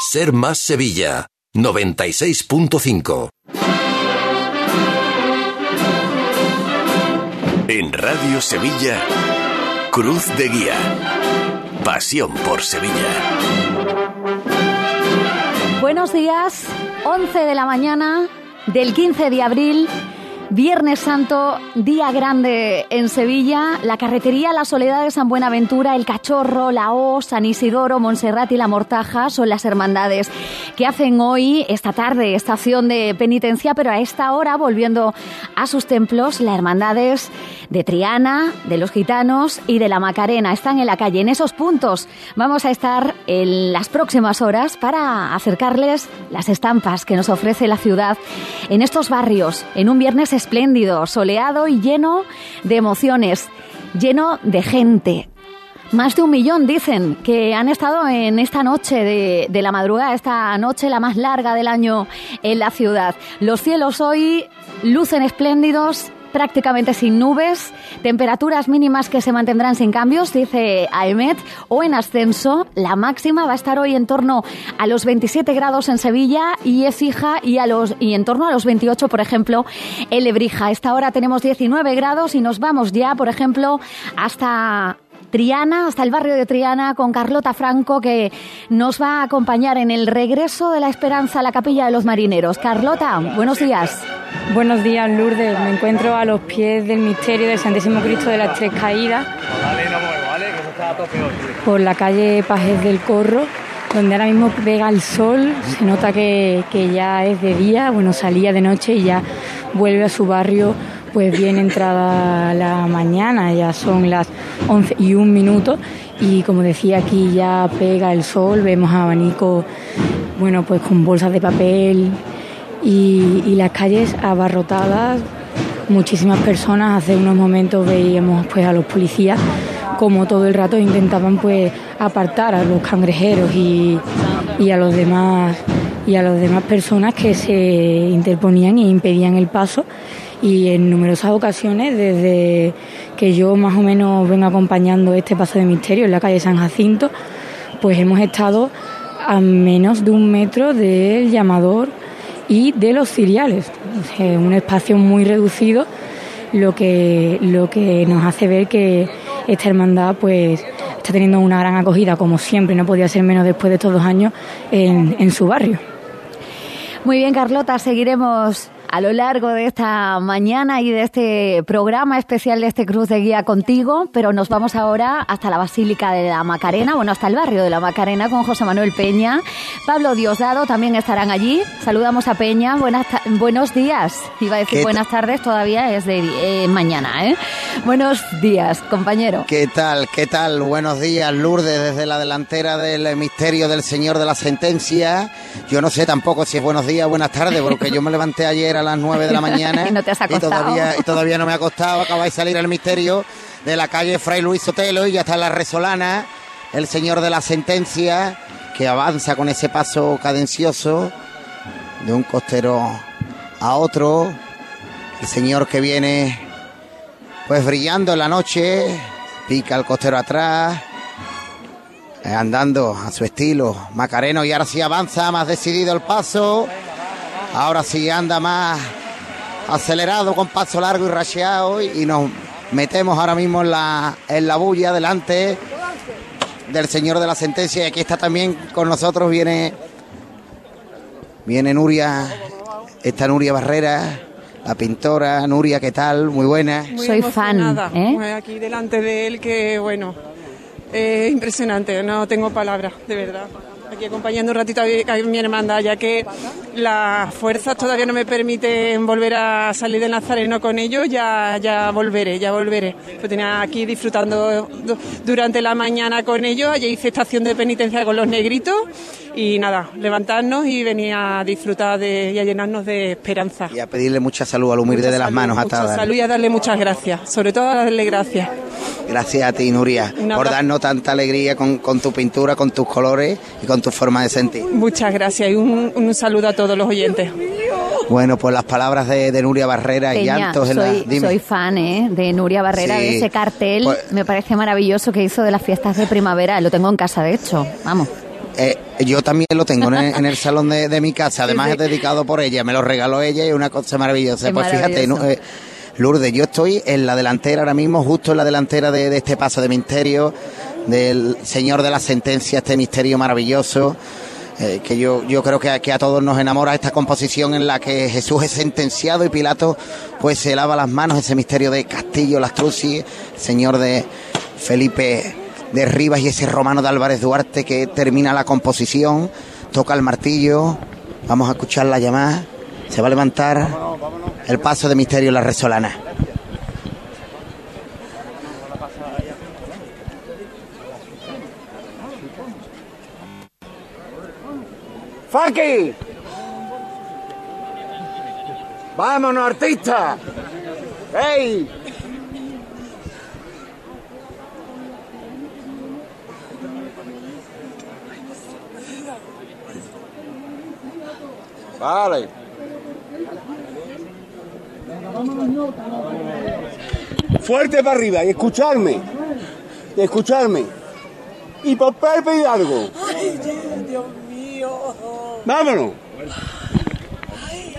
Ser Más Sevilla, 96.5. En Radio Sevilla, Cruz de Guía. Pasión por Sevilla. Buenos días, 11 de la mañana del 15 de abril Viernes Santo, día grande en Sevilla, la carretería La Soledad de San Buenaventura, El Cachorro, La O, San Isidoro, Montserrat y La Mortaja son las hermandades que hacen hoy, esta tarde, estación de penitencia, pero a esta hora, volviendo a sus templos, las hermandades de Triana, de los Gitanos y de la Macarena están en la calle. En esos puntos vamos a estar en las próximas horas para acercarles las estampas que nos ofrece la ciudad en estos barrios, en un viernes espléndido, soleado y lleno de emociones, lleno de gente. Más de un millón dicen que han estado en esta noche de, de, la madrugada, esta noche la más larga del año en la ciudad. Los cielos hoy lucen espléndidos, prácticamente sin nubes, temperaturas mínimas que se mantendrán sin cambios, dice AEMET, o en ascenso. La máxima va a estar hoy en torno a los 27 grados en Sevilla y Écija y, a los, y en torno a los 28, por ejemplo, en Lebrija. Esta hora tenemos 19 grados y nos vamos ya, por ejemplo, hasta Triana, hasta el barrio de Triana, con Carlota Franco, que nos va a acompañar en el regreso de la esperanza a la capilla de los marineros. Carlota, buenos días. Buenos días, Lourdes. Me encuentro a los pies del misterio del Santísimo Cristo de las Tres Caídas. Por la calle Pajes del Corro, donde ahora mismo pega el sol. Se nota que, que ya es de día, bueno, salía de noche y ya vuelve a su barrio pues bien entrada la mañana, ya son las 11 y un minuto y como decía aquí ya pega el sol, vemos abanico, bueno pues con bolsas de papel y, y las calles abarrotadas, muchísimas personas, hace unos momentos veíamos pues a los policías como todo el rato intentaban pues apartar a los cangrejeros y, y a los demás y a las demás personas que se interponían e impedían el paso. Y en numerosas ocasiones desde que yo más o menos vengo acompañando este paso de misterio en la calle San Jacinto, pues hemos estado a menos de un metro del llamador y de los ciriales, un espacio muy reducido, lo que, lo que nos hace ver que esta hermandad pues está teniendo una gran acogida, como siempre, no podía ser menos después de estos dos años en, en su barrio. Muy bien, Carlota, seguiremos a lo largo de esta mañana y de este programa especial de este Cruz de Guía contigo, pero nos vamos ahora hasta la Basílica de la Macarena, bueno, hasta el barrio de la Macarena con José Manuel Peña. Pablo Diosdado también estarán allí. Saludamos a Peña. Buenas buenos días. Iba a decir buenas tardes, todavía es de eh, mañana, ¿eh? Buenos días, compañero. ¿Qué tal? ¿Qué tal? Buenos días, Lourdes, desde la delantera del misterio del Señor de la Sentencia. Yo no sé tampoco si es buenos días, buenas tardes, porque yo me levanté ayer a las 9 de la mañana y, no te has y, todavía, y todavía no me ha acostado. Acaba de salir el misterio de la calle Fray Luis Sotelo y ya está la Resolana, el Señor de la Sentencia, que avanza con ese paso cadencioso de un costero a otro. El Señor que viene pues brillando en la noche, pica el costero atrás, eh, andando a su estilo, Macareno, y ahora sí avanza, más decidido el paso, ahora sí anda más acelerado, con paso largo y racheado, y nos metemos ahora mismo en la, en la bulla delante del señor de la sentencia, y aquí está también con nosotros, viene, viene Nuria, esta Nuria Barrera, la pintora Nuria, ¿qué tal? Muy buena. Muy Soy fan. ¿eh? Aquí delante de él, que bueno, eh, impresionante, no tengo palabras, de verdad. Aquí acompañando un ratito a mi hermandad, ya que las fuerzas todavía no me permiten volver a salir de Nazareno con ellos, ya, ya volveré, ya volveré. Pues tenía aquí disfrutando durante la mañana con ellos, allí hice estación de penitencia con los negritos y nada, levantarnos y venir a disfrutar de, y a llenarnos de esperanza. Y a pedirle mucha salud al humilde de las manos atadas. Mucha salud y a darle muchas gracias, sobre todo a darle gracias. Gracias a ti, Nuria, por darnos tanta alegría con, con, tu pintura, con tus colores y con tu forma de sentir. Muchas gracias y un, un saludo a todos los oyentes. Bueno, pues las palabras de, de Nuria Barrera Peña, y llantos soy, en la... Dime. soy fan ¿eh? de Nuria Barrera, Sí. de ese cartel. Pues- Me parece maravilloso que hizo de las fiestas de primavera. Lo tengo en casa, de hecho. Vamos. Eh, yo también lo tengo en el, salón de, mi casa, además es dedicado por ella, me lo regaló ella y es una cosa maravillosa. pues fíjate, eh, Lourdes, yo estoy en la delantera ahora mismo, justo en la delantera de, este paso de misterio, del Señor de la Sentencia, este misterio maravilloso. Eh, que yo, yo creo que, que, a todos nos enamora esta composición en la que Jesús es sentenciado y Pilato pues se lava las manos, ese misterio de Castillo, Lastrucci, señor de Felipe de Rivas y ese romano de Álvarez Duarte que termina la composición, toca el martillo, vamos a escuchar la llamada, se va a levantar el paso de misterio la resolana. ¡Faki! ¡Vámonos, artista! ¡Ey! Vale. Fuerte para arriba y escucharme. Y escucharme. Y por Pepe algo. Ay, Dios mío. Vámonos. Ay,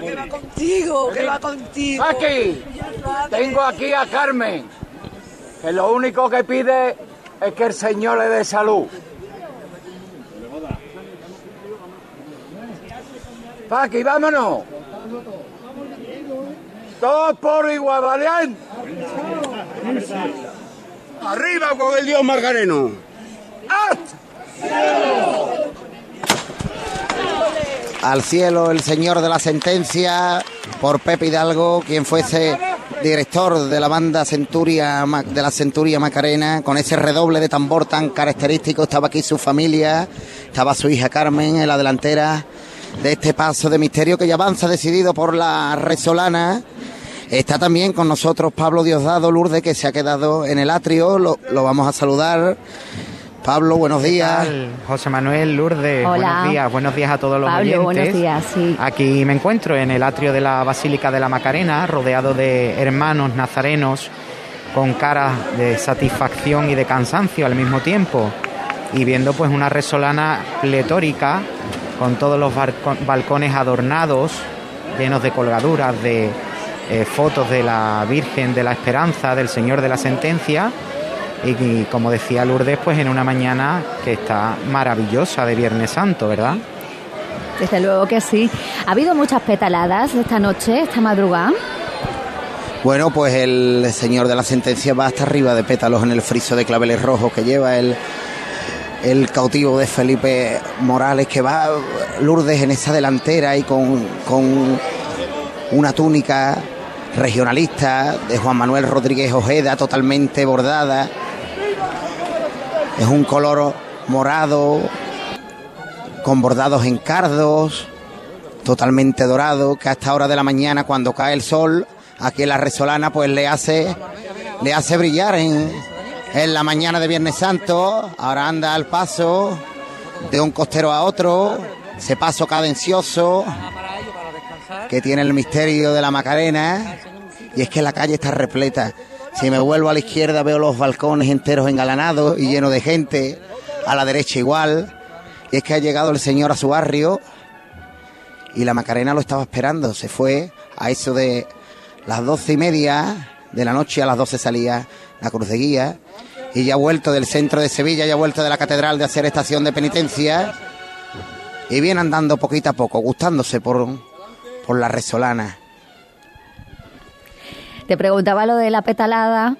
que va contigo, que va contigo. Aquí. Tengo aquí a Carmen. Que lo único que pide es que el Señor le dé salud. Paqui, vámonos. Todos por igual. Arriba con el Dios Margareno. Al cielo el señor de la sentencia por Pepe Hidalgo, quien fuese director de la banda Centuria de la Centuria Macarena, con ese redoble de tambor tan característico, estaba aquí su familia, estaba su hija Carmen en la delantera de este paso de misterio que ya avanza decidido por la Resolana. Está también con nosotros Pablo Diosdado Lourdes, que se ha quedado en el atrio. Lo, vamos a saludar. Pablo, buenos días. José Manuel Lourdes, buenos días. Buenos días a todos los Pablo, buenos días, sí. Aquí me encuentro en el atrio de la Basílica de la Macarena, rodeado de hermanos nazarenos con caras de satisfacción y de cansancio al mismo tiempo y viendo pues una resolana pletórica con todos los balcones adornados, llenos de colgaduras, de eh, fotos de la Virgen de la Esperanza, del Señor de la Sentencia. Y, como decía Lourdes, pues en una mañana que está maravillosa de Viernes Santo, ¿verdad? Desde luego que sí. ¿Ha habido muchas petaladas esta noche, esta madrugada? Bueno, pues el señor de la sentencia va hasta arriba de pétalos en el friso de claveles rojos que lleva el, el cautivo de Felipe Morales, que va Lourdes en esa delantera y con, con una túnica regionalista de Juan Manuel Rodríguez Ojeda, totalmente bordada. Es un color morado, con bordados en cardos, totalmente dorado, que a esta hora de la mañana, cuando cae el sol, aquí en la Resolana, pues le hace, le hace brillar en, en la mañana de Viernes Santo, ahora anda al paso de un costero a otro, ese paso cadencioso que tiene el misterio de la Macarena, y es que la calle está repleta. Si me vuelvo a la izquierda veo los balcones enteros engalanados y llenos de gente, a la derecha igual, y es que ha llegado el Señor a su barrio y la Macarena lo estaba esperando, se fue a eso de las doce y media de la noche, a las doce salía la cruz de guía y ya ha vuelto del centro de Sevilla, ya ha vuelto de la catedral de hacer estación de penitencia y viene andando poquito a poco, gustándose por, por la resolana. Te preguntaba lo de la petalada,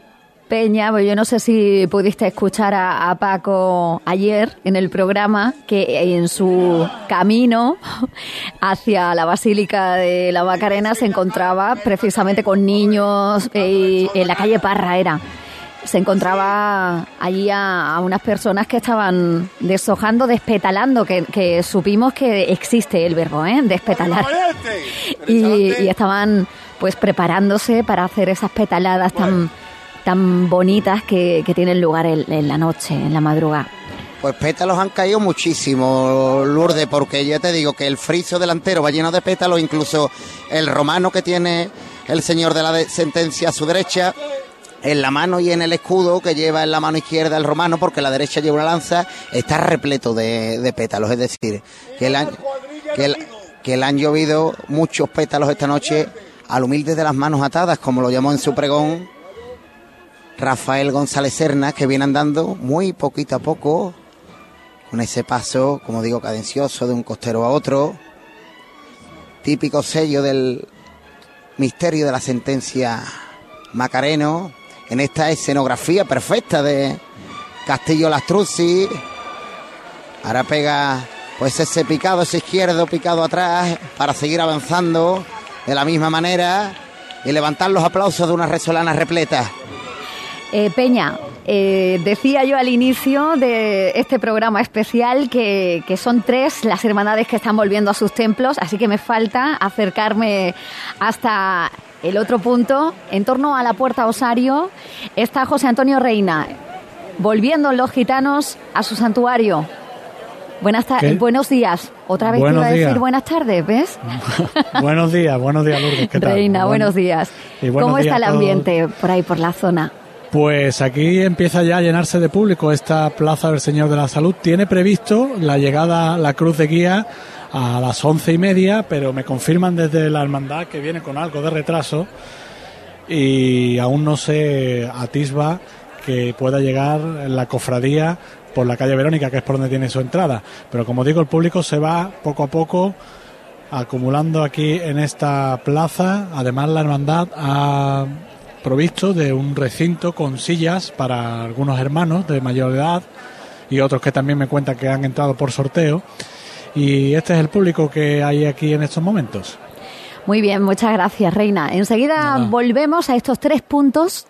Peña, pues yo no sé si pudiste escuchar a, Paco ayer en el programa que en su camino hacia la Basílica de la Macarena se encontraba precisamente con niños eh, en la calle Parra era se encontraba allí a, unas personas que estaban deshojando, despetalando, que, supimos que existe el verbo, ¿eh? Despetalar. Y, estaban pues preparándose para hacer esas petaladas tan, tan bonitas que, tienen lugar en, la noche, en la madrugada. Pues pétalos han caído muchísimo, Lourdes, porque ya te digo que el friso delantero va lleno de pétalos, incluso el romano que tiene el señor de la sentencia a su derecha en la mano y en el escudo que lleva en la mano izquierda el romano, porque la derecha lleva una lanza, está repleto de, pétalos. Es decir, que, el, que, que le han llovido muchos pétalos esta noche al humilde de las manos atadas, como lo llamó en su pregón Rafael González Serna, que viene andando muy poquito a poco, con ese paso, como digo, cadencioso de un costero a otro, típico sello del misterio de la sentencia Macareno, en esta escenografía perfecta de Castillo Lastruzzi. Ahora pega pues ese picado, ese izquierdo picado atrás para seguir avanzando de la misma manera y levantar los aplausos de una resolana repleta. Eh, Peña, eh, decía yo al inicio de este programa especial que, que, son tres las hermandades que están volviendo a sus templos, así que me falta acercarme hasta el otro punto. En torno a la Puerta Osario está José Antonio Reina, volviendo los gitanos a su santuario. Buenas tardes, buenos días. Otra vez te iba a decir buenas tardes, ¿ves? buenos días, buenos días, Lourdes. ¿Qué tal? Reina, buenos días. ¿Cómo está el ambiente por ahí, por la zona? Pues aquí empieza ya a llenarse de público esta Plaza del Señor de la Salud. Tiene previsto la llegada, la cruz de guía a las once y media, pero me confirman desde la hermandad que viene con algo de retraso y aún no se atisba que pueda llegar la cofradía por la calle Verónica, que es por donde tiene su entrada. Pero como digo, el público se va poco a poco acumulando aquí en esta plaza. Además, la hermandad ha provisto de un recinto con sillas para algunos hermanos de mayor edad y otros que también me cuentan que han entrado por sorteo. Y este es el público que hay aquí en estos momentos. Muy bien, muchas gracias, Reina. Enseguida volvemos a estos tres puntos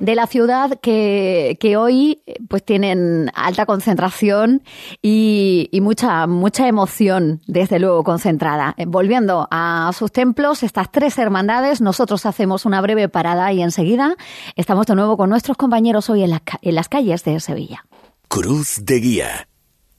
de la ciudad que, que hoy pues tienen alta concentración y, y, mucha, mucha emoción, desde luego, concentrada. Eh, volviendo a sus templos, estas tres hermandades, nosotros hacemos una breve parada y enseguida estamos de nuevo con nuestros compañeros hoy en, en las calles de Sevilla. Cruz de Guía.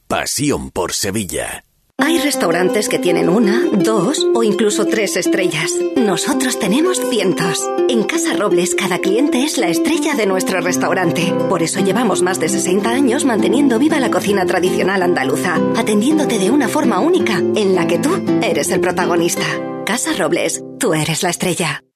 Pasión por Sevilla. Hay restaurantes que tienen una, dos o incluso tres estrellas. Nosotros tenemos cientos. En Casa Robles cada cliente es la estrella de nuestro restaurante. Por eso llevamos más de 60 años manteniendo viva la cocina tradicional andaluza, atendiéndote de una forma única en la que tú eres el protagonista. Casa Robles, tú eres la estrella.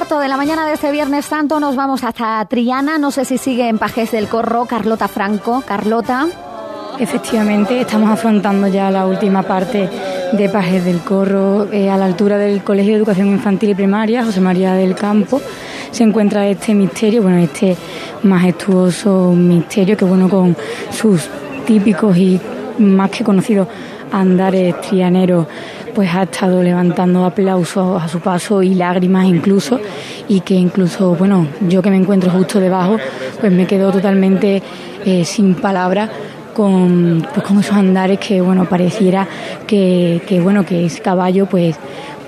Cuarto de la mañana de este Viernes Santo nos vamos hasta Triana. No sé si sigue en Pajes del Corro Carlota Franco. Carlota. Efectivamente, estamos afrontando ya la última parte de Pajes del Corro, eh, a la altura del Colegio de Educación Infantil y Primaria, José María del Campo. Se encuentra este misterio, bueno, este majestuoso misterio que, bueno, con sus típicos y más que conocidos andares trianeros pues ha estado levantando aplausos a su paso y lágrimas incluso y que incluso bueno yo que me encuentro justo debajo pues me quedo totalmente eh, sin palabras con, pues con esos andares que bueno pareciera que, que bueno que ese caballo pues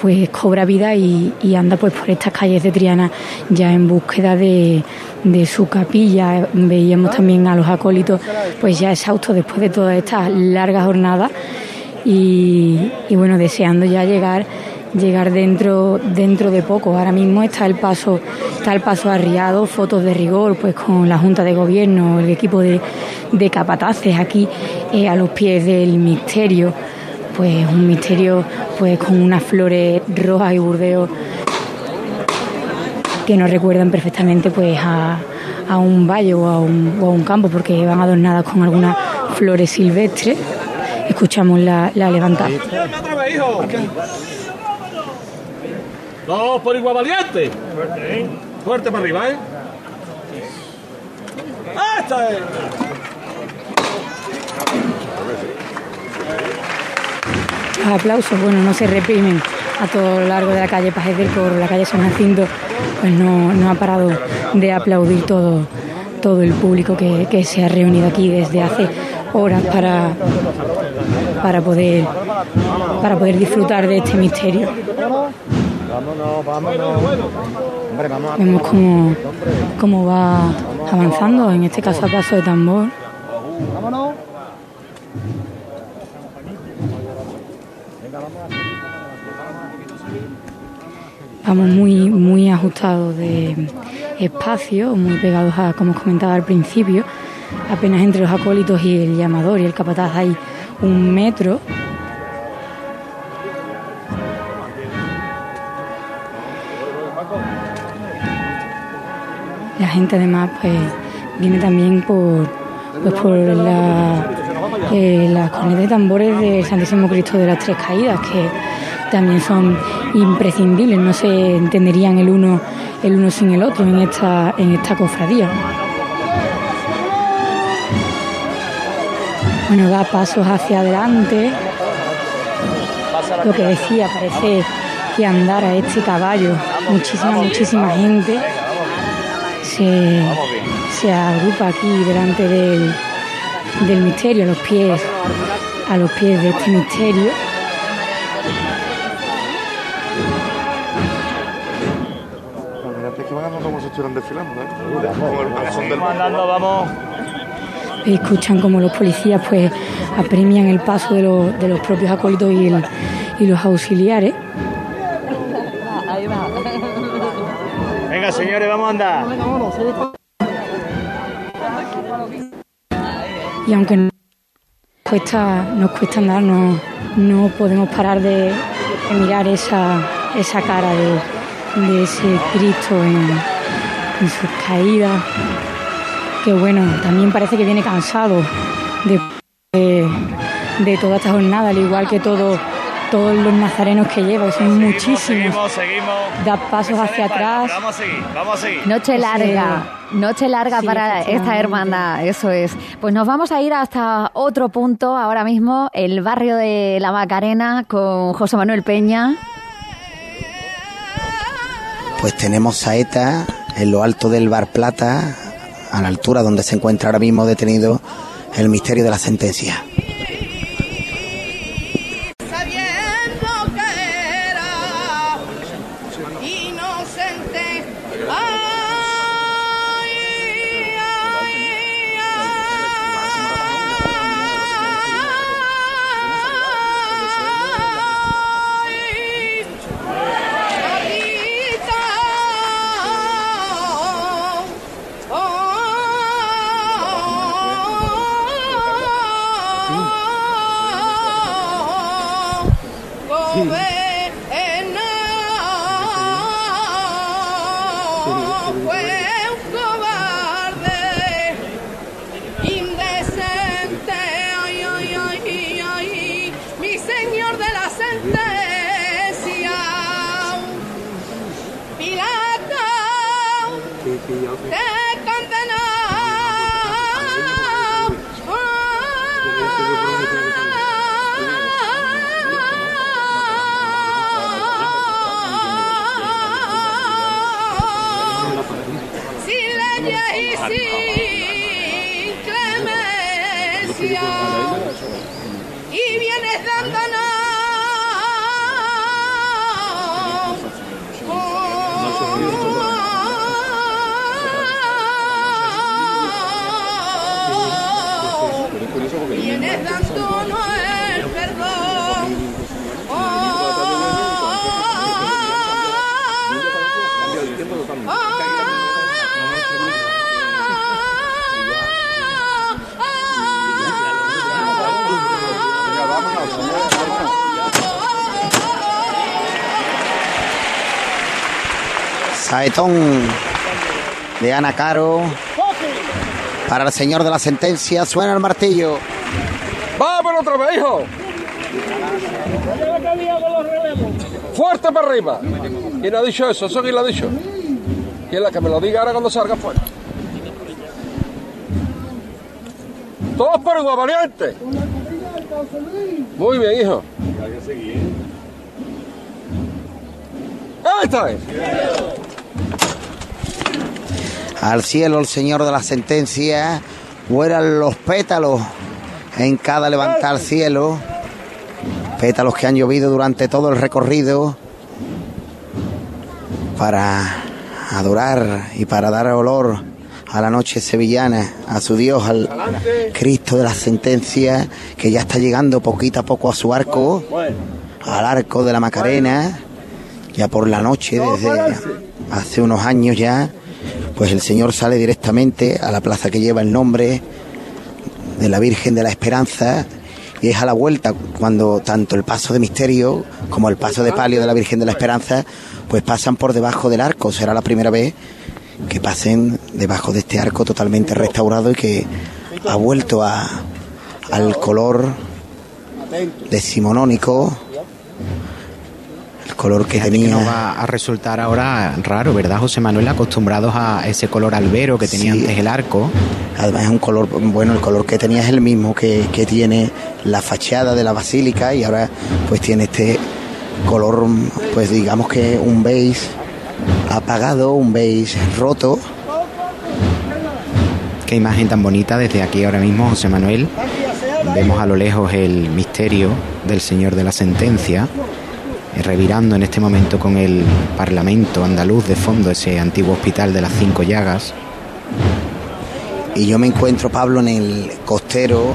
pues cobra vida y, anda pues por estas calles de Triana ya en búsqueda de, de su capilla. Veíamos también a los acólitos pues ya exhaustos después de toda esta larga jornada y, bueno, deseando ya llegar llegar dentro dentro de poco. Ahora mismo está el paso está el paso arriado, fotos de rigor, pues con la Junta de Gobierno, el equipo de, de capataces aquí eh, a los pies del misterio, pues un misterio pues con unas flores rojas y burdeos que nos recuerdan perfectamente pues a, a un valle o a un, o a un campo porque van adornadas con algunas flores silvestres escuchamos la, la levantada. Dos por igual valiente. Fuerte para arriba, ¿eh? ¡Esta es! Los aplausos, bueno, no se reprimen a todo lo largo de la calle Pajes del Coro, la calle San Jacinto, pues no, no ha parado de aplaudir todo, todo el público que, que se ha reunido aquí desde hace horas para, para poder para poder disfrutar de este misterio. Vemos cómo, cómo va avanzando, en este caso a paso de tambor. Vamos muy, muy ajustados de espacio, muy pegados a, como os comentaba al principio, apenas entre los acólitos y el llamador y el capataz hay un metro. La gente además pues viene también por pues por la, eh, las cornetas de tambores del Santísimo Cristo de las Tres Caídas que también son imprescindibles, no se entenderían el uno el uno sin el otro en esta en esta cofradía. Bueno, da pasos hacia adelante. Lo que decía, parece que andar a este caballo, muchísima, muchísima gente se, se agrupa aquí delante del, del misterio, a los pies, a los pies de este misterio. que van andando como si estuvieran desfilando, ¿eh? El del andando, vamos. Escuchan como los policías pues apremian el paso de, los, de los propios acólitos y, el, y los auxiliares. Venga, señores, vamos a andar. Y aunque nos cuesta, nos cuesta andar, no, no podemos parar de, de mirar esa, esa cara de, de ese Cristo en, en sus caídas que bueno, también parece que viene cansado de, de, de, toda esta jornada, al igual que todo, todos los nazarenos que lleva, que son muchísimos. Seguimos, seguimos. Da pasos hacia atrás. Vamos a seguir, vamos a seguir. Noche larga, noche larga Sí, para esta hermandad, eso es. Pues nos vamos a ir hasta otro punto ahora mismo, el barrio de La Macarena con José Manuel Peña. Pues tenemos saeta en lo alto del Bar Plata, a la altura donde se encuentra ahora mismo detenido el misterio de la sentencia. Saetón de Ana Caro. Para el señor de la sentencia suena el martillo. ¡Vámonos otra vez, hijo! ¡Fuerte para arriba! ¿Quién ha dicho eso? ¿Eso quién lo ha dicho? ¿Quién la que me lo diga ahora cuando salga fuera? Todos por igual, valiente. Muy bien, hijo. Ahí está. Al cielo el señor de la sentencia. Vuelan los pétalos en cada levantar cielo. Pétalos que han llovido durante todo el recorrido para adorar y para dar olor a la noche sevillana, a su Dios, al Cristo de la sentencia, que ya está llegando poquito a poco a su arco, al arco de la Macarena, ya por la noche, desde hace unos años ya, pues el Señor sale directamente a la plaza que lleva el nombre de la Virgen de la Esperanza y es a la vuelta cuando tanto el paso de misterio como el paso de palio de la Virgen de la Esperanza pues pasan por debajo del arco. Será la primera vez que pasen debajo de este arco totalmente restaurado y que ha vuelto a, al color decimonónico, el color que Fíjate tenía. que nos va a resultar ahora raro, ¿verdad, José Manuel? Acostumbrados a ese color albero que tenía Sí. antes el arco. Además es un color, bueno, el color que tenía es el mismo que, que tiene la fachada de la basílica y ahora pues tiene este color, pues digamos que un beige apagado, un beige roto. Qué imagen tan bonita desde aquí ahora mismo, José Manuel. Vemos a lo lejos el misterio del Señor de la Sentencia, revirando en este momento con el Parlamento andaluz de fondo, ese antiguo hospital de las Cinco Llagas. Y yo me encuentro, Pablo, en el costero,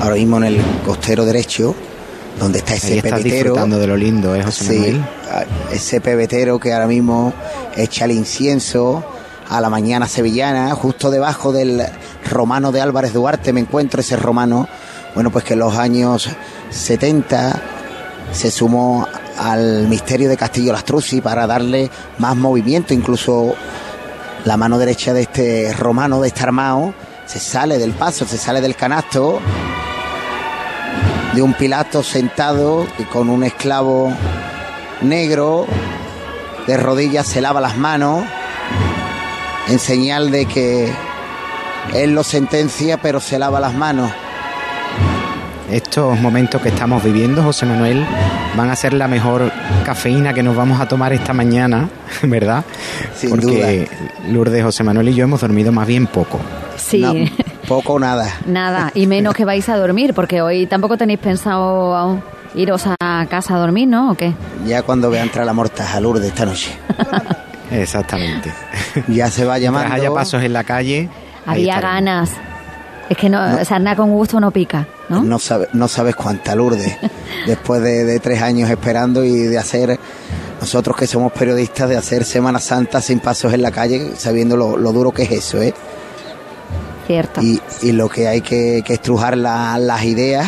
ahora mismo en el costero derecho, donde está ese Ahí estás pebetero. disfrutando de lo lindo, ¿eh, José Sí, Manuel? ese pebetero que ahora mismo echa el incienso a la mañana sevillana, justo debajo del romano de Álvarez Duarte me encuentro ese romano, bueno, pues que en los años 70 se sumó al misterio de Castillo Lastruzzi para darle más movimiento, incluso la mano derecha de este romano, de este armado, se sale del paso, se sale del canasto de un Pilato sentado y con un esclavo negro de rodillas se lava las manos en señal de que él lo sentencia pero se lava las manos. Estos momentos que estamos viviendo, José Manuel, van a ser la mejor cafeína que nos vamos a tomar esta mañana, ¿verdad? Sin Porque Lourdes, José Manuel y yo hemos dormido más bien poco. Sí. No, poco o nada. Nada, y menos que vais a dormir, porque hoy tampoco tenéis pensado iros a casa a dormir, ¿no? ¿O qué? Ya cuando vea entrar la mortaja Lourdes esta noche. Exactamente. Ya se va llamando. Mientras haya pasos en la calle. Había ganas. Es que no, sarna con gusto no pica, ¿no? No, sabe- no sabes cuánta Lourdes. Después de, de tres años esperando y de hacer, nosotros que somos periodistas, de hacer Semana Santa sin pasos en la calle, sabiendo lo, lo duro que es eso, ¿eh? Cierto. Y, y lo que hay que, que estrujar la- las ideas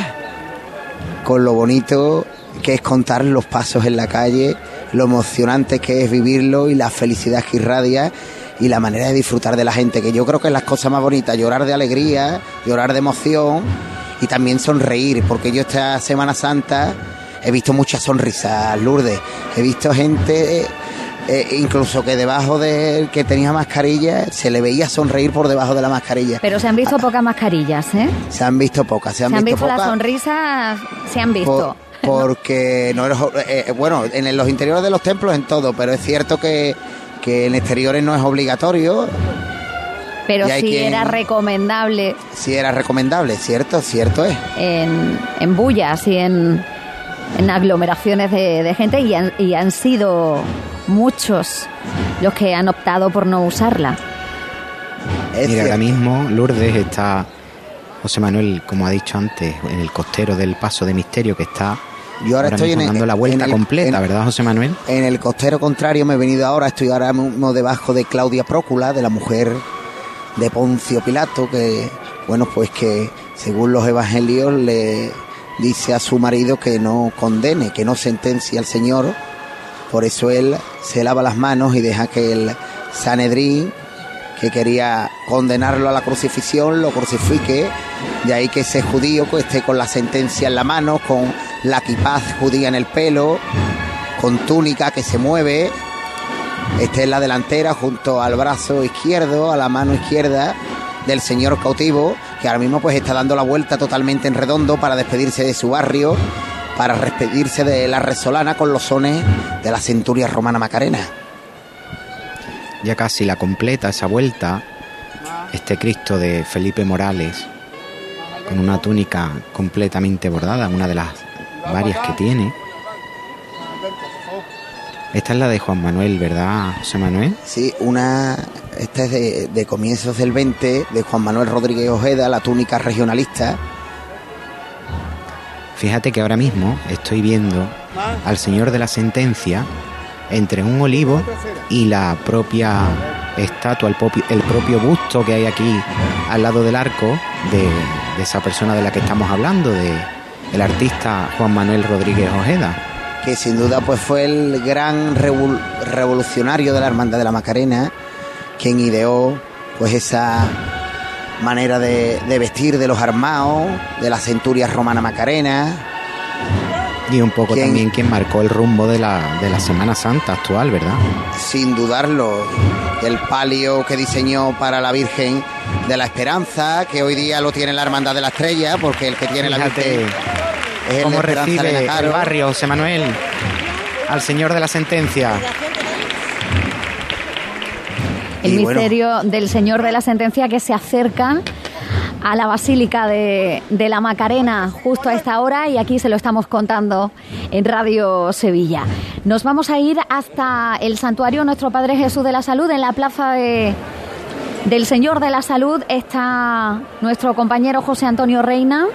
con lo bonito que es contar los pasos en la calle, lo emocionante que es vivirlo y la felicidad que irradia y la manera de disfrutar de la gente, que yo creo que es las cosas más bonitas, llorar de alegría, llorar de emoción y también sonreír, porque yo esta Semana Santa he visto muchas sonrisas, Lourdes, he visto gente... eh, incluso que debajo de que tenía mascarilla se le veía sonreír por debajo de la mascarilla. Pero se han visto pocas mascarillas, ¿eh? Se han visto pocas, se han, Se han visto, las pocas. sonrisas, se han visto. por- porque no es, eh, bueno, en los interiores de los templos en todo, pero es cierto que, que en exteriores no es obligatorio, Pero sí quien- era recomendable si era recomendable, cierto, cierto es. en, en bullas y en, en aglomeraciones de, de gente y han, y han sido muchos los que han optado por no usarla. Mira, ahora mismo Lourdes está, José Manuel, como ha dicho antes, en el costero del Paso de Misterio que está Yo ahora estoy en el- dando la vuelta en el- completa, en- ¿verdad, José Manuel? En el costero contrario me he venido ahora, estoy ahora mismo debajo de Claudia Prócula, de la mujer de Poncio Pilato, que, bueno, pues que según los evangelios le dice a su marido que no condene, que no sentencie al Señor, por eso él se lava las manos y deja que el Sanedrín, que quería condenarlo a la crucifixión, lo crucifique, de ahí que ese judío que esté con la sentencia en la mano, con la quipaz judía en el pelo, con túnica que se mueve, esté en la delantera junto al brazo izquierdo, a la mano izquierda del señor cautivo, que ahora mismo pues está dando la vuelta totalmente en redondo para despedirse de su barrio, para despedirse de la resolana con los sones de la centuria romana Macarena. Ya casi la completa esa vuelta, este Cristo de Felipe Morales, con una túnica completamente bordada, una de las varias que tiene. Esta es la de Juan Manuel, ¿verdad, José Manuel? Sí, una. Esta es de, de comienzos del 20, de Juan Manuel Rodríguez Ojeda, la túnica regionalista. Fíjate que ahora mismo estoy viendo al señor de la sentencia entre un olivo y la propia estatua, el, popi- el propio busto que hay aquí al lado del arco de, de esa persona de la que estamos hablando, de el artista Juan Manuel Rodríguez Ojeda. que sin duda pues fue el gran revol- revolucionario de la Hermandad de la Macarena, quien ideó pues esa manera de, de vestir de los armados, de la centuria romana Macarena. Y un poco ¿Quién? también quien marcó el rumbo de la, de la Semana Santa actual, ¿verdad? Sin dudarlo, el palio que diseñó para la Virgen de la Esperanza, que hoy día lo tiene la Hermandad de la Estrella, porque el que tiene la Virgen es el ¿Cómo recibe el barrio, José Manuel? Al señor de la sentencia. El Y bueno. misterio del Señor de la Sentencia que se acerca a la Basílica de, de la Macarena justo a esta hora y aquí se lo estamos contando en Radio Sevilla. Nos vamos a ir hasta el santuario Nuestro Padre Jesús de la Salud en la plaza de, del Señor de la Salud está nuestro compañero José Antonio Reina.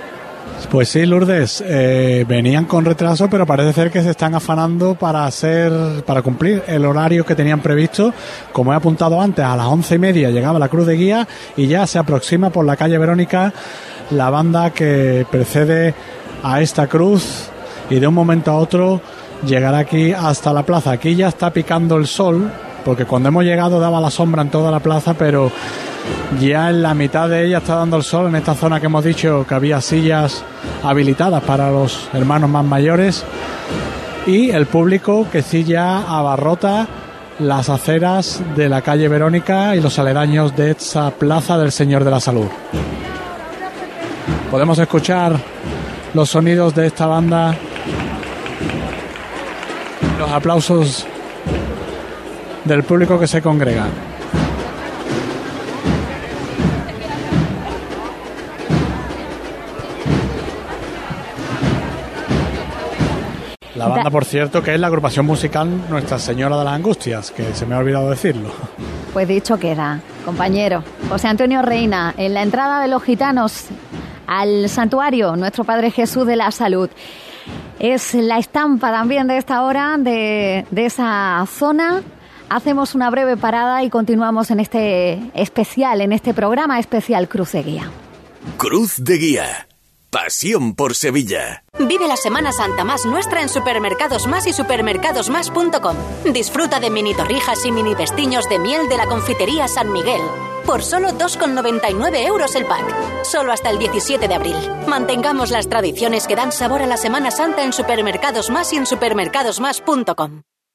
Pues sí, Lourdes, eh, venían con retraso, pero parece ser que se están afanando para hacer, para cumplir el horario que tenían previsto. Como he apuntado antes, a las once y media llegaba la Cruz de Guía y ya se aproxima por la calle Verónica la banda que precede a esta cruz y de un momento a otro llegará aquí hasta la plaza. Aquí ya está picando el sol porque cuando hemos llegado daba la sombra en toda la plaza, pero ya en la mitad de ella está dando el sol en esta zona que hemos dicho que había sillas habilitadas para los hermanos más mayores y el público que sí ya abarrota las aceras de la calle Verónica y los aledaños de esa plaza del Señor de la Salud. Podemos escuchar los sonidos de esta banda, los aplausos del público que se congrega. La banda, por cierto, que es la agrupación musical Nuestra Señora de las Angustias, que se me ha olvidado decirlo. Pues dicho queda, compañero. José Antonio Reina, en la entrada de los gitanos al santuario Nuestro Padre Jesús de la Salud. Es la estampa también de esta hora, de, de esa zona. Hacemos una breve parada y continuamos en este especial, en este programa especial Cruz de Guía. Cruz de Guía. Pasión por Sevilla. Vive la Semana Santa más nuestra en Supermercados Más y supermercadosmás.com. Disfruta de mini torrijas y mini vestiños de miel de la confitería San Miguel. Por solo 2,99 euros el pack. Solo hasta el 17 de abril. Mantengamos las tradiciones que dan sabor a la Semana Santa en Supermercados Más y en supermercadosmás.com.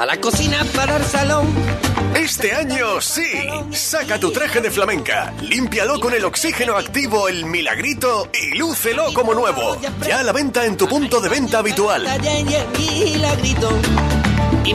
Para la cocina, para el salón. Este año sí. Saca tu traje de flamenca, límpialo con el oxígeno activo El Milagrito y lúcelo como nuevo. Ya a la venta en tu punto de venta habitual. Y.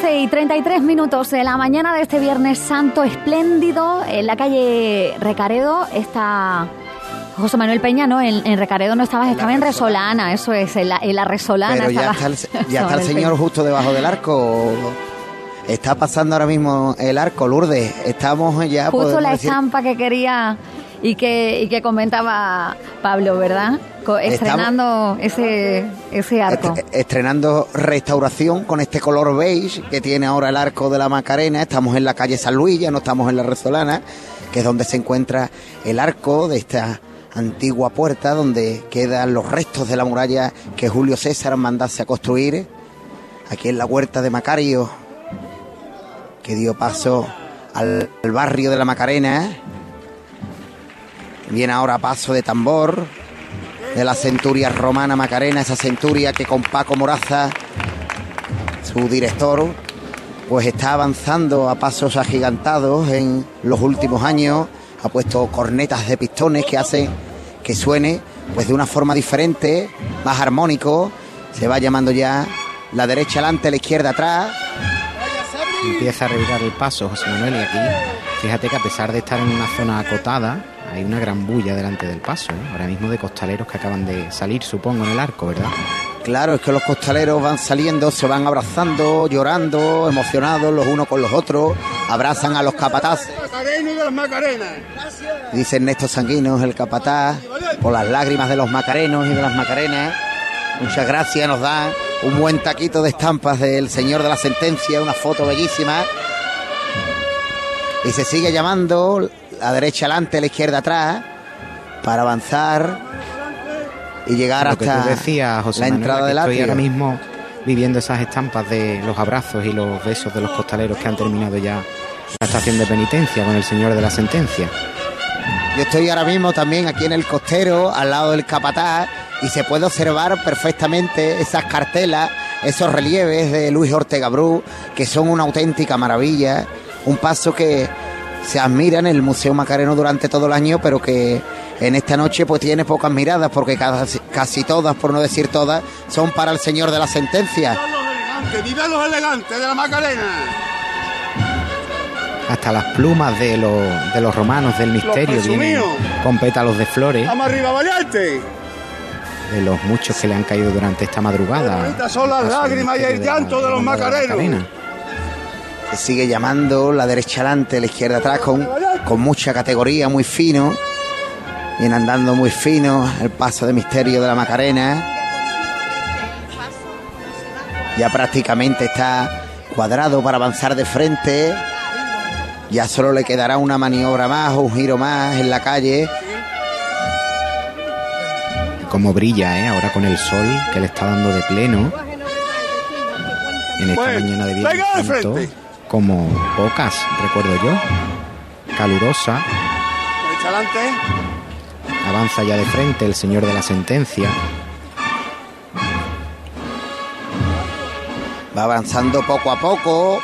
11 y 33 minutos de la mañana de este Viernes Santo espléndido en la calle Recaredo está José Manuel Peña, ¿no? En, en Recaredo no estabas, estaba en Resolana, eso es, en la, en la Resolana. Pero ya estaba- está el, ya está el Peña. señor justo debajo del arco. Está pasando ahora mismo el arco, Lourdes. Estamos ya. Justo la decir- estampa que quería y que, y que comentaba Pablo, ¿verdad? Estrenando ese, ese arco. Est- estrenando restauración con este color beige que tiene ahora el arco de la Macarena. Estamos en la calle San Luis, ya no estamos en la Resolana, que es donde se encuentra el arco de esta antigua puerta donde quedan los restos de la muralla que Julio César mandase a construir. Aquí en la huerta de Macario, que dio paso al, al barrio de la Macarena. Viene ahora paso de tambor de la centuria romana Macarena, esa centuria que con Paco Moraza, su director, pues está avanzando a pasos agigantados en los últimos años, ha puesto cornetas de pistones que hacen que suene pues de una forma diferente, más armónico, se va llamando ya la derecha adelante, la izquierda atrás, Empieza a revirar el paso José Manuel y aquí fíjate que a pesar de estar en una zona acotada, hay una gran bulla delante del paso, ¿eh? ahora mismo de costaleros que acaban de salir, supongo, en el arco, ¿verdad? Claro, es que los costaleros van saliendo, se van abrazando, llorando, emocionados los unos con los otros, abrazan a los capataces. Dice Ernesto Sanguinos, el capataz, por las lágrimas de los macarenos y de las macarenas. Muchas gracias, nos da un buen taquito de estampas del señor de la sentencia, una foto bellísima. Y se sigue llamando la derecha adelante, la izquierda atrás, para avanzar y llegar Lo que hasta tú decías, José la Manuel, entrada que del estoy atrio. ahora mismo viviendo esas estampas de los abrazos y los besos de los costaleros que han terminado ya la estación de penitencia con el señor de la sentencia. Yo estoy ahora mismo también aquí en el costero, al lado del capataz, y se puede observar perfectamente esas cartelas, esos relieves de Luis Ortega Bru, que son una auténtica maravilla. Un paso que se admira en el Museo Macareno durante todo el año, pero que en esta noche pues tiene pocas miradas, porque casi, casi todas, por no decir todas, son para el señor de la sentencia. Que vivan los elegantes de la Macarena. Hasta las plumas de los, de los romanos del misterio vienen con pétalos de flores, Vamos arriba, Valiente. de los muchos que le han caído durante esta madrugada. Estas son las lágrimas y el llanto de los de Macarenos. Macarena. Sigue llamando la derecha adelante, la izquierda atrás, con, con mucha categoría, muy fino. Viene andando muy fino el paso de misterio de la Macarena. Ya prácticamente está cuadrado para avanzar de frente. Ya solo le quedará una maniobra más o un giro más en la calle. Como brilla, ¿eh? Ahora con el sol que le está dando de pleno. En esta Pues, mañana de venga Viernes. Como pocas, recuerdo yo. Calurosa, avanza ya de frente el señor de la sentencia. Va avanzando poco a poco.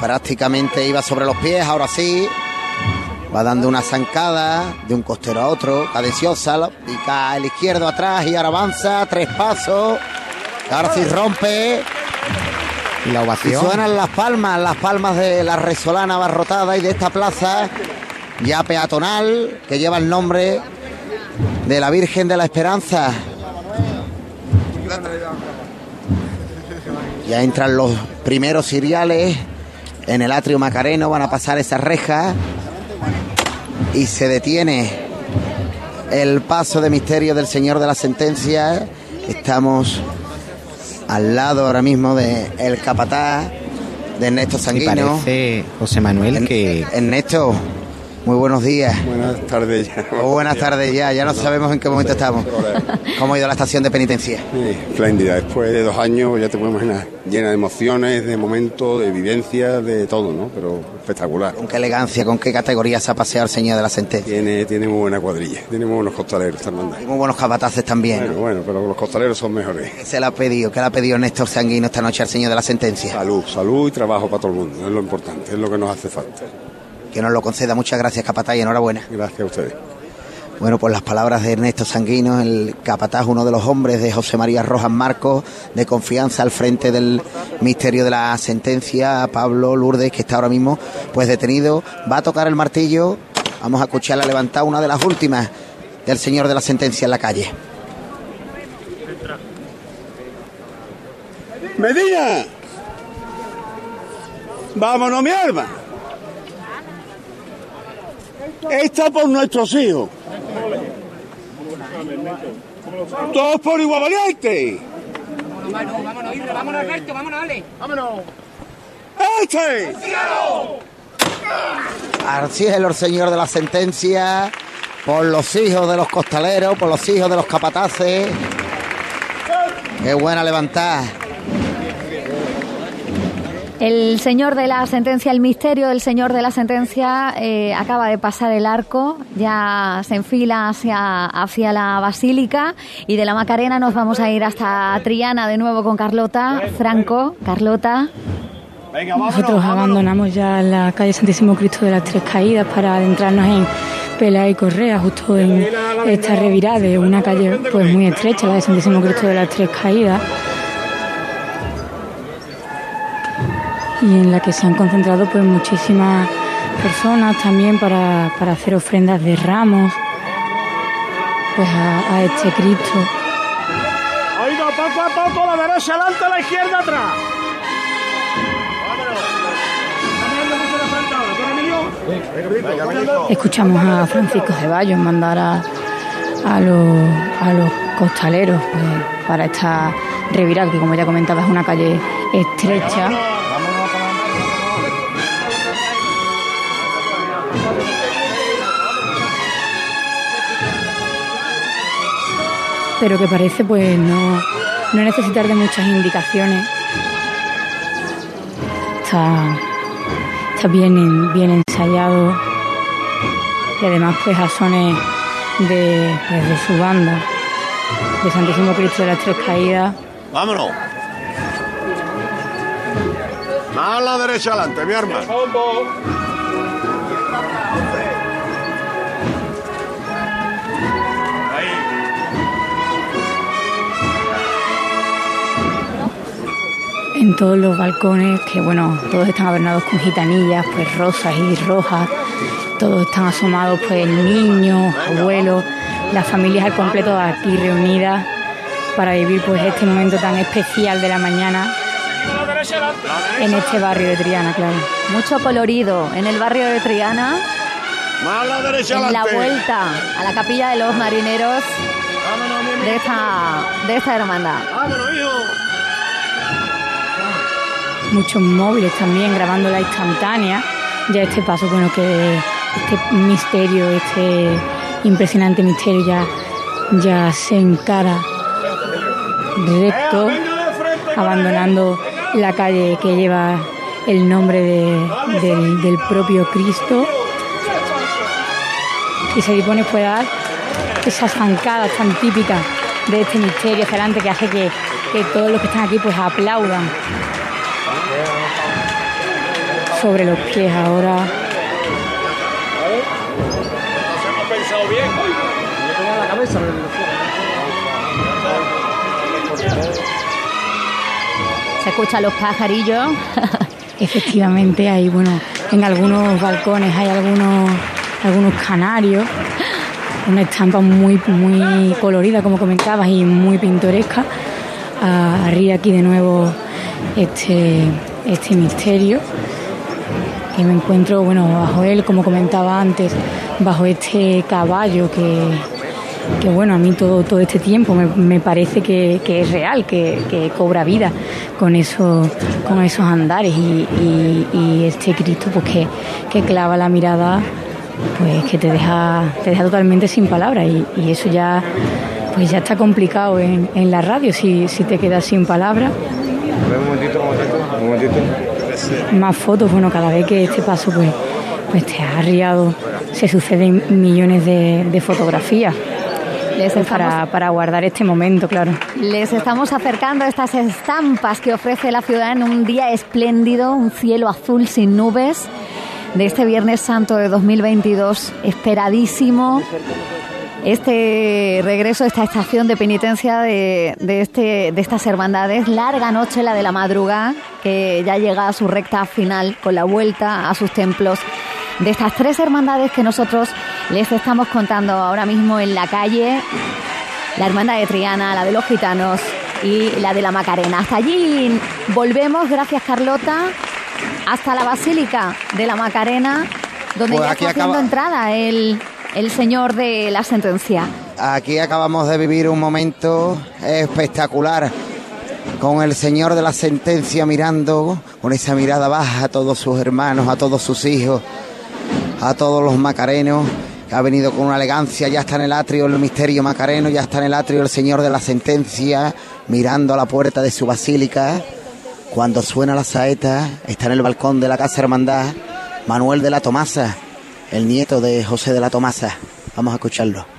Prácticamente iba sobre los pies, ahora sí. Va dando una zancada de un costero a otro, cadenciosa, pica el izquierdo atrás y ahora avanza, tres pasos. Ahora sí rompe. Y la Y ovación. suenan las palmas, las palmas de la resolana abarrotada y de esta plaza ya peatonal que lleva el nombre de la Virgen de la Esperanza. Ya entran los primeros ciriales en el atrio macareno, van a pasar esas rejas y se detiene el paso de misterio del Señor de la Sentencia. Estamos al lado ahora mismo de el capataz de Ernesto Sanguino. parece, José Manuel, que Ernesto, muy buenos días. Buenas tardes ya. O buenas tardes ya, ya no sabemos en qué momento estamos. ¿Cómo ha ido la estación de penitencia? Sí, espléndida. Después de dos años, ya te puedes imaginar, llena de emociones, de momentos, de vivencias, de todo, ¿no? Pero espectacular. ¿Con qué elegancia, con qué categoría se ha paseado el señor de la sentencia? Tiene, tiene muy buena cuadrilla, tiene muy buenos costaleros hermandad. Y muy buenos capataces también. Bueno, bueno, pero los costaleros son mejores. ¿Qué se le ha pedido? ¿Qué le ha pedido Néstor Sanguino esta noche al señor de la sentencia? Salud, salud y trabajo para todo el mundo, es lo importante, es lo que nos hace falta. Que nos lo conceda. Muchas gracias, capataz, y enhorabuena. Gracias a ustedes. Bueno, pues las palabras de Ernesto Sanguino, el capataz, uno de los hombres de José María Rojas Marcos, de confianza al frente del misterio de la sentencia, Pablo Lourdes, que está ahora mismo pues detenido, va a tocar el martillo, vamos a escucharla levantar una de las últimas del señor de la sentencia en la calle. Medina. Vámonos, mi arma. Esta por nuestros hijos. Todos por igual valiente. Vámonos, vámonos, Isra, vámonos, Alberto, vámonos, Ale. Vámonos. ¡Este! Al cielo el señor de la sentencia, por los hijos de los costaleros, por los hijos de los capataces. Qué buena levantada. El señor de la sentencia, el misterio del señor de la sentencia eh, acaba de pasar el arco, ya se enfila hacia, hacia la basílica y de la Macarena nos vamos a ir hasta Triana de nuevo con Carlota. Franco, Carlota. Nosotros abandonamos ya la calle Santísimo Cristo de las Tres Caídas para adentrarnos en Pela y Correa, justo en esta revirada de una calle pues muy estrecha, la de Santísimo Cristo de las Tres Caídas. Y en la que se han concentrado pues muchísimas personas también para, para hacer ofrendas de ramos pues a, a este Cristo. Oiga, poco a poco, la derecha adelante, la izquierda atrás. Escuchamos a Francisco Ceballos mandar a, a, los, a los costaleros pues, para esta reviral, que como ya comentaba es una calle estrecha. Pero que parece pues no, no necesitar de muchas indicaciones. Está, está bien, bien ensayado y además pues a sones de, pues, de su banda, de Santísimo Cristo de las Tres Caídas. Vámonos. A la derecha adelante, mi arma. En todos los balcones, que bueno, todos están adornados con gitanillas, pues rosas y rojas, todos están asomados, pues niños, abuelos, las familias al completo aquí reunidas para vivir pues este momento tan especial de la mañana en este barrio de Triana, claro. Mucho colorido en el barrio de Triana. En la vuelta a la capilla de los marineros de esta, de esta hermandad. Muchos móviles también grabando la instantánea. Ya este paso, bueno, que este misterio, este impresionante misterio ya, ya se encara recto, abandonando la calle que lleva el nombre de- del, del propio Cristo. Y se dispone pues a dar esas zancadas tan típicas de este misterio hacia adelante que hace que, que todos los que están aquí pues aplaudan sobre los pies ahora. hemos pensado bien. La cabeza. Se escuchan los pajarillos. Efectivamente hay, bueno, en algunos balcones hay algunos, algunos canarios, una estampa muy, muy colorida, como comentabas, y muy pintoresca. Ah, arriba aquí de nuevo este, este misterio. Y me encuentro, bueno, bajo él, como comentaba antes, bajo este caballo que, que bueno, a mí todo, todo este tiempo me, me parece que, es real, que, que cobra vida con esos, con esos andares y, este Cristo pues que, que clava la mirada pues que te deja, te deja totalmente sin palabras y, y eso ya pues ya está complicado en, en la radio si, si te quedas sin palabras. Momentito. Más fotos, bueno, cada vez que este paso pues, pues te ha arriado, se suceden millones de, de fotografías. Les Pues para, para guardar este momento, claro. Les estamos acercando a estas estampas que ofrece la ciudad en un día espléndido, un cielo azul sin nubes, de este Viernes Santo de 2022, esperadísimo. Este regreso, esta estación de penitencia de, de este, de estas hermandades, larga noche la de la madrugada, que ya llega a su recta final con la vuelta a sus templos. De estas tres hermandades que nosotros les estamos contando ahora mismo en la calle, la hermandad de Triana, la de los gitanos y la de la Macarena. Hasta allí volvemos, gracias Carlota, hasta la Basílica de la Macarena, donde Pues ya está haciendo entrada el, el señor de la sentencia. Aquí acabamos de vivir un momento espectacular con el señor de la sentencia mirando con esa mirada baja a todos sus hermanos, a todos sus hijos, a todos los macarenos, que ha venido con una elegancia, ya está en el atrio el misterio macareno, ya está en el atrio el señor de la sentencia, mirando a la puerta de su basílica. Cuando suena la saeta, está en el balcón de la Casa Hermandad Manuel de la Tomasa, el nieto de José de la Tomasa. Vamos a escucharlo.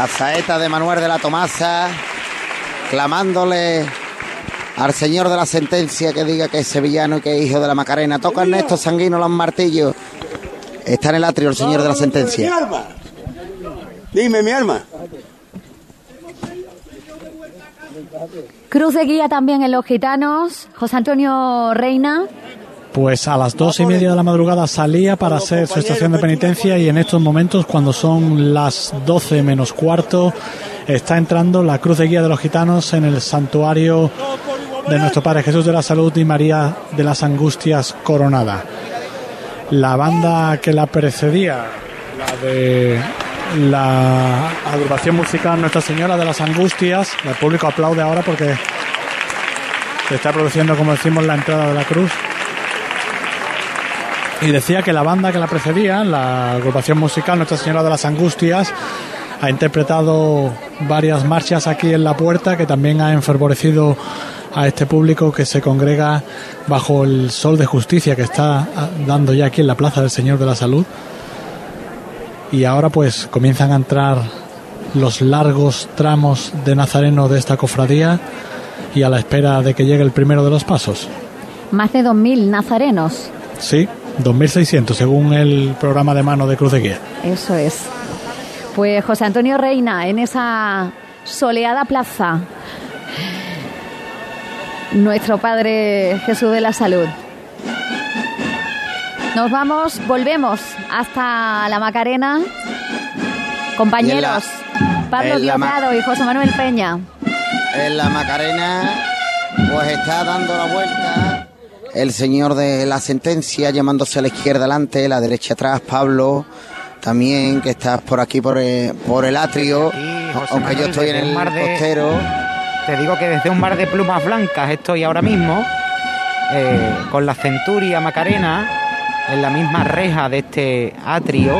La saeta de Manuel de la Tomasa, clamándole al señor de la sentencia que diga que es sevillano y que es hijo de la Macarena. Toca Ernesto Sanguino los martillos. Está en el atrio el señor de la sentencia. alma. Dime, mi alma. Cruz de guía también en los gitanos. José Antonio Reina. Pues a las dos y media de la madrugada salía para hacer su estación de penitencia y en estos momentos, cuando son las doce menos cuarto, está entrando la cruz de guía de los gitanos en el santuario de nuestro Padre Jesús de la Salud y María de las Angustias Coronada. La banda que la precedía, la de la agrupación musical Nuestra Señora de las Angustias, el público aplaude ahora porque se está produciendo, como decimos, la entrada de la cruz. Y decía que la banda que la precedía, la agrupación musical Nuestra Señora de las Angustias, ha interpretado varias marchas aquí en la puerta que también ha enfervorecido a este público que se congrega bajo el sol de justicia que está dando ya aquí en la Plaza del Señor de la Salud. Y ahora pues comienzan a entrar los largos tramos de Nazareno de esta cofradía y a la espera de que llegue el primero de los pasos. Más de 2.000 nazarenos. Sí, 2.600 según el programa de mano de Cruz de Guía. Eso es. Pues José Antonio Reina, en esa soleada plaza, nuestro Padre Jesús de la Salud. Nos vamos, volvemos hasta la Macarena. Compañeros, Pablo la Ma- Diosdado y José Manuel Peña. En la Macarena, pues está dando la vuelta el señor de la sentencia, llamándose a la izquierda adelante, la derecha atrás, Pablo, también, que estás por aquí por el, por el atrio, José aunque yo estoy en el un mar de- costero. Te digo que desde un mar de plumas blancas estoy ahora mismo, eh, con la centuria Macarena, en la misma reja de este atrio,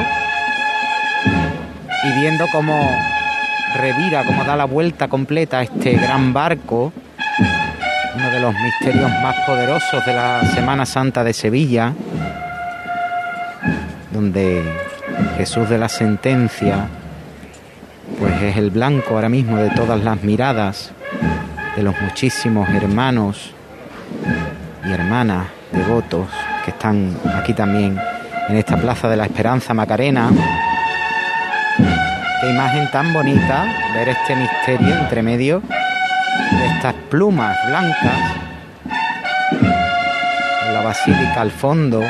y viendo cómo revira, cómo da la vuelta completa este gran barco, uno de los misterios más poderosos de la Semana Santa de Sevilla, donde Jesús de la Sentencia, pues es el blanco ahora mismo de todas las miradas de los muchísimos hermanos y hermanas devotos que están aquí también en esta Plaza de la Esperanza Macarena. Qué imagen tan bonita ver este misterio entre medio de estas plumas blancas, con la basílica al fondo,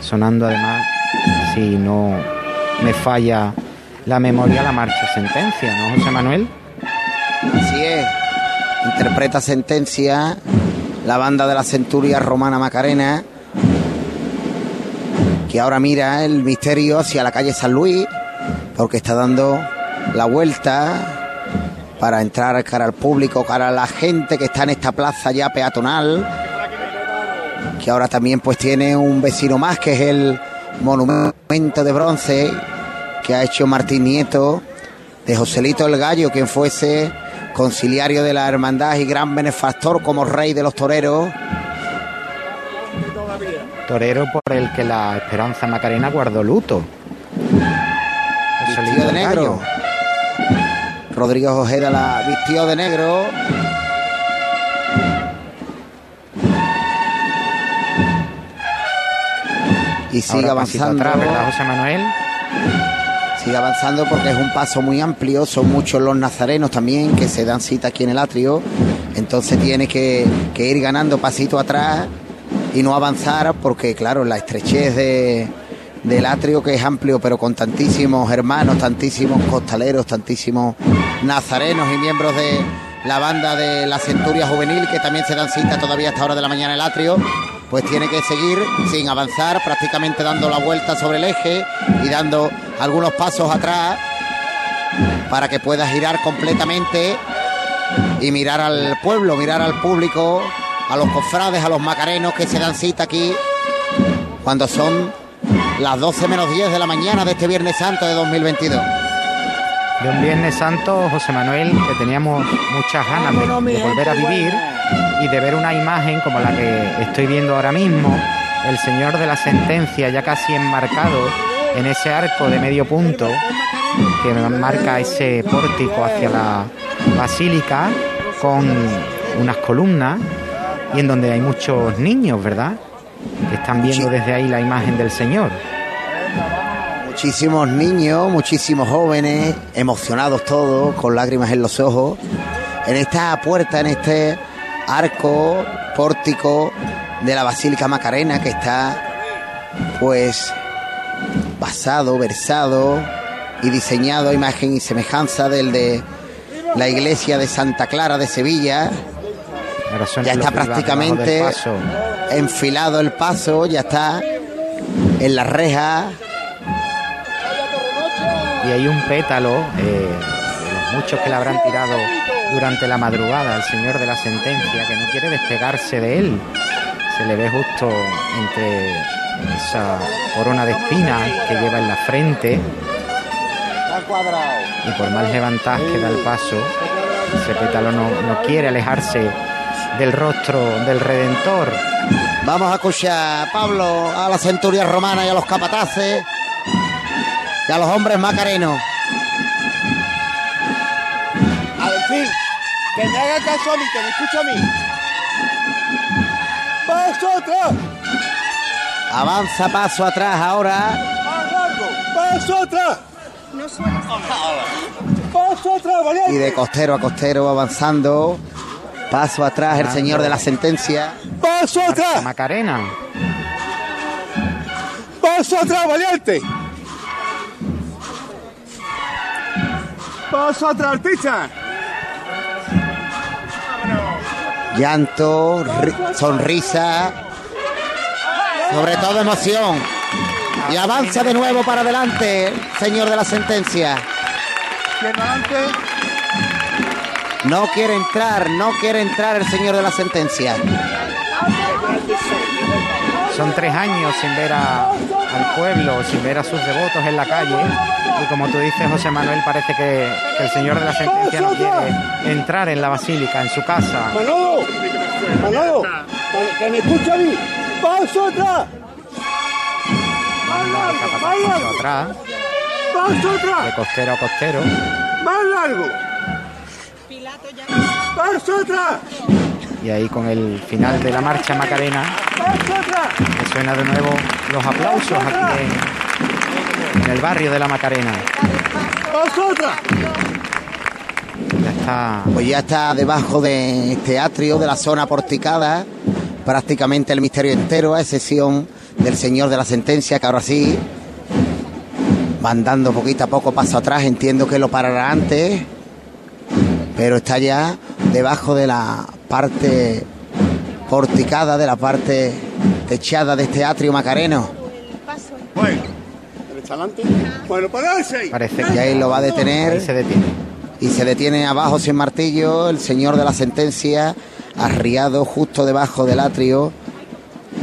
sonando además, si no me falla la memoria, la marcha sentencia, ¿no, José Manuel? Así es. Interpreta sentencia la banda de la centuria romana Macarena. que ahora mira el misterio hacia la calle San Luis, porque está dando la vuelta para entrar cara al público, cara a la gente que está en esta plaza ya peatonal, que ahora también pues tiene un vecino más, que es el monumento de bronce que ha hecho Martín Nieto de Joselito el Gallo, quien fuese conciliario de la hermandad y gran benefactor como rey de los toreros. Torero por el que la Esperanza Macarena guardó luto. De negro. Rodrigo Ojeda la vistió de negro. Y sigue Ahora avanzando. atrás, ¿verdad, José Manuel? Sigue avanzando porque es un paso muy amplio, son muchos los nazarenos también que se dan cita aquí en el atrio, entonces tiene que, que ir ganando pasito atrás y no avanzar porque claro, la estrechez de, del atrio que es amplio pero con tantísimos hermanos, tantísimos costaleros, tantísimos nazarenos y miembros de la banda de la Centuria Juvenil que también se dan cita todavía a esta hora de la mañana el atrio, pues tiene que seguir sin avanzar, prácticamente dando la vuelta sobre el eje y dando algunos pasos atrás para que pueda girar completamente y mirar al pueblo, mirar al público, a los cofrades, a los macarenos que se dan cita aquí cuando son las 12 menos 10 de la mañana de este Viernes Santo de 2022. De un Viernes Santo, José Manuel, que teníamos muchas ganas de, de volver a vivir y de ver una imagen como la que estoy viendo ahora mismo, el Señor de la Sentencia ya casi enmarcado en ese arco de medio punto que marca ese pórtico hacia la basílica con unas columnas y en donde hay muchos niños, ¿verdad? Que están viendo desde ahí la imagen del Señor. Muchísimos niños, muchísimos jóvenes, emocionados todos, con lágrimas en los ojos, en esta puerta, en este arco, pórtico de la Basílica Macarena que está pues basado, versado y diseñado a imagen y semejanza del de la iglesia de Santa Clara de Sevilla. Ya está prácticamente enfilado el paso, ya está en la reja. Y hay un pétalo eh, de los muchos que le habrán tirado durante la madrugada al señor de la sentencia que no quiere despegarse de él. Se le ve justo entre esa corona de espinas que lleva en la frente y por más levantadas que da el paso, ese pétalo no, no quiere alejarse del rostro del Redentor. Vamos a escuchar, Pablo, a la centuria romana y a los capataces y a los hombres macarenos. A decir, que me haga caso a mí, que me escuche a mí. ¡Paso atrás! Avanza paso atrás ahora. ¡Más largo! ¡Paso atrás! No suena ¡Paso atrás, valiente! Y de costero a costero avanzando. Paso atrás el señor de la sentencia. ¡Paso atrás! Macarena. ¡Paso atrás, valiente! ¡Paso atrás, artista! Llanto, ri- sonrisa, sobre todo emoción. Y avanza de nuevo para adelante, señor de la sentencia. No quiere entrar, no quiere entrar el señor de la sentencia. Son tres años sin ver a- al pueblo, sin ver a sus devotos en la calle. Y como tú dices, José Manuel, parece que, que el señor de la sentencia no quiere entrar en la basílica, en su casa. ¡Manolo! ¡Manolo! que- ¡Que me escuche a mí! ¡Paso atrás! Capataz paso atrás, ¡Paso atrás! de costero a costero. ¡Más largo! ¡Paso atrás! Y ahí con el final de la marcha Macarena, que suena de nuevo los aplausos aquí en, el barrio de la Macarena. Ya está Pues ya está debajo de este atrio, de la zona porticada, prácticamente el misterio entero, a excepción del señor de la sentencia, que ahora sí van dando poquito a poco paso atrás, entiendo que lo parará antes, pero está ya debajo de la parte porticada, de la parte techada de este atrio macareno. adelante. Bueno, pararse. Parece Y ahí lo va a detener. Ahí se detiene. Y se detiene abajo sin martillo el señor de la sentencia, arriado justo debajo del atrio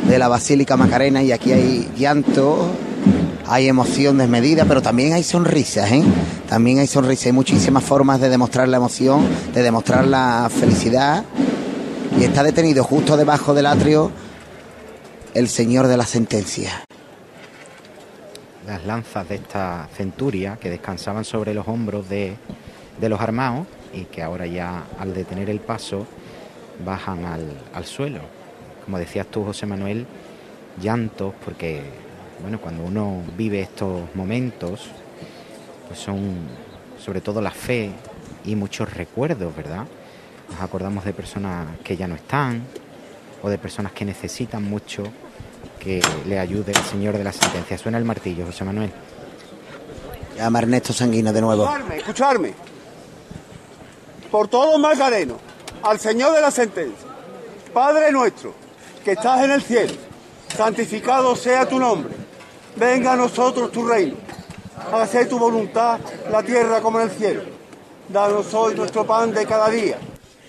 de la Basílica Macarena. Y aquí hay llanto, hay emoción desmedida, pero también hay sonrisas, ¿eh? También hay sonrisas. Hay muchísimas formas de demostrar la emoción, de demostrar la felicidad. Y está detenido justo debajo del atrio el señor de la sentencia. Las lanzas de esta centuria que descansaban sobre los hombros de, de los armados y que ahora ya al detener el paso bajan al, al suelo. Como decías tú, José Manuel, llantos porque, bueno, cuando uno vive estos momentos, pues son sobre todo la fe y muchos recuerdos, ¿verdad? Nos acordamos de personas que ya no están o de personas que necesitan mucho que le ayude el Señor de la sentencia. Suena el martillo, José Manuel. Llama a Ernesto Sanguino de nuevo. Escucharme, escucharme. Por todo Macareno, al Señor de la sentencia. Padre nuestro, que estás en el cielo, santificado sea tu nombre. Venga a nosotros tu reino. Hágase tu voluntad, la tierra como en el cielo. Danos hoy nuestro pan de cada día.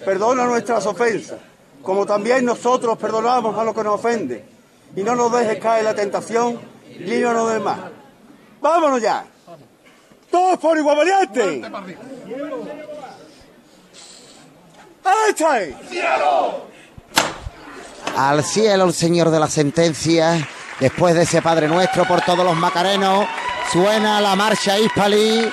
Perdona nuestras ofensas, como también nosotros perdonamos a los que nos ofenden. Y no nos dejes caer la tentación, líbranos del mal. ¡Vámonos ya! ¡Todos por igual valiente! Al cielo el señor de la sentencia. Después de ese Padre Nuestro por todos los macarenos, suena la marcha Hispalí.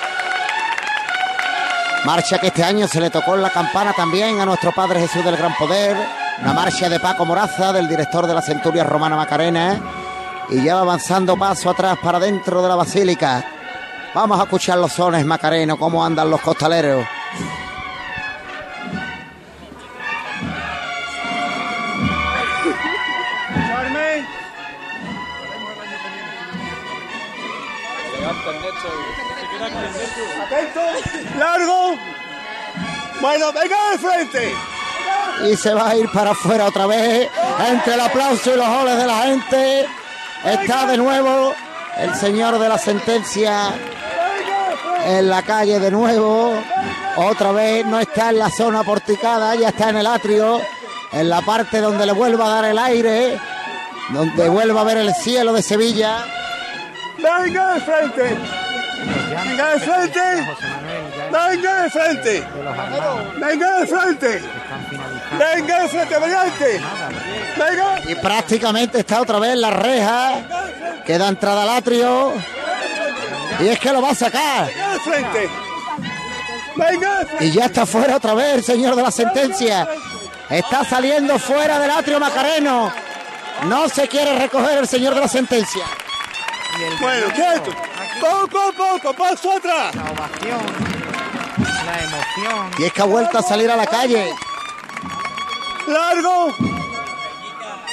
Marcha que este año se le tocó en la campana también a nuestro Padre Jesús del Gran Poder. Una marcha de Paco Moraza, del director de la Centuria Romana Macarena. Y ya va avanzando paso atrás para dentro de la basílica. Vamos a escuchar los sones macarenos, cómo andan los costaleros. Y se va a ir para afuera otra vez entre el aplauso y los goles de la gente. Está de nuevo el señor de la sentencia en la calle de nuevo. Otra vez no está en la zona porticada, ya está en el atrio, en la parte donde le vuelva a dar el aire, donde vuelva a ver el cielo de Sevilla. Venga de frente. Venga de frente. Venga de frente. Venga de frente. Venga de frente, valiente. Venga. Y prácticamente está otra vez la reja que da entrada al atrio. Y es que lo va a sacar. Venga de frente. Venga de frente. Y ya está fuera otra vez el señor de la sentencia. Está saliendo fuera del atrio Macareno. No se quiere recoger el señor de la sentencia. Bueno, quieto. Poco a poco, paso atrás. La emoción. Y es que ha vuelto a salir a la calle. Largo.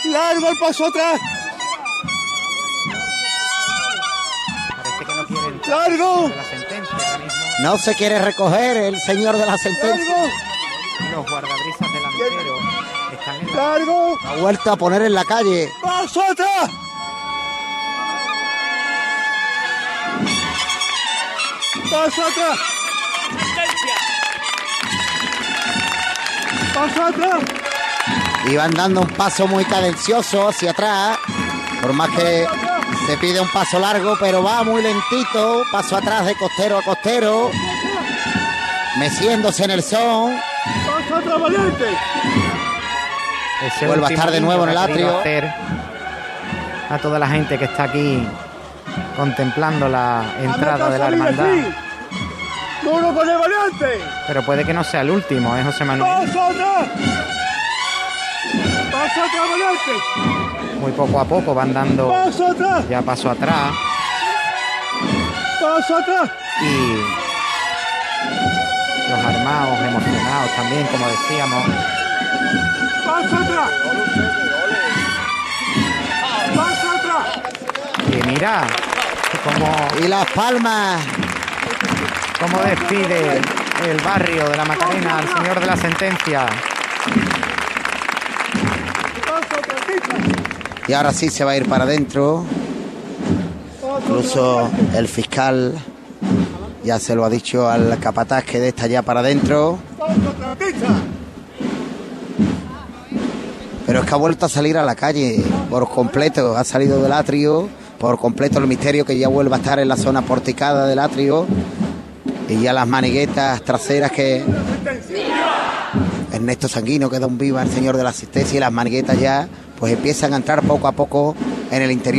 Largo el paso atrás. Parece que no quiere entrar Largo. de la sentencia ahora mismo. No se quiere recoger el señor de la sentencia. Largo. Los guardabrisas delanteros están en la Largo. Ha vuelto a poner en la calle. Paso atrás. Paso atrás. Paso atrás. Y van dando un paso muy cadencioso hacia atrás. Por más que se pide un paso largo, pero va muy lentito. Paso atrás de costero a costero. Meciéndose en el son. Paso atrás, valiente. Ese Vuelve a estar de nuevo en el atrio. hacer A toda la gente que está aquí contemplando la entrada de la hermandad. ¡Duro con el valiente! Pero puede que no sea el último, ¿eh, José Manuel? ¡Paso atrás! ¡Paso atrás, valiente! Muy poco a poco van dando ¡Paso atrás! ya paso atrás ¡Paso atrás! y los armados emocionados también, como decíamos. ¡Paso atrás! ¡Paso atrás! Y mira cómo, Y las palmas. Cómo despide el barrio de la Macarena al señor de la sentencia. Y ahora sí se va a ir para adentro. Incluso el fiscal ya se lo ha dicho al capataz que de esta ya para adentro. Pero es que ha vuelto a salir a la calle por completo. Ha salido del atrio por completo el misterio que ya vuelve a estar en la zona porticada del atrio. Y ya las maniguetas traseras que Ernesto Sanguino, que da un viva el señor de la asistencia, y las maniguetas ya pues empiezan a entrar poco a poco en el interior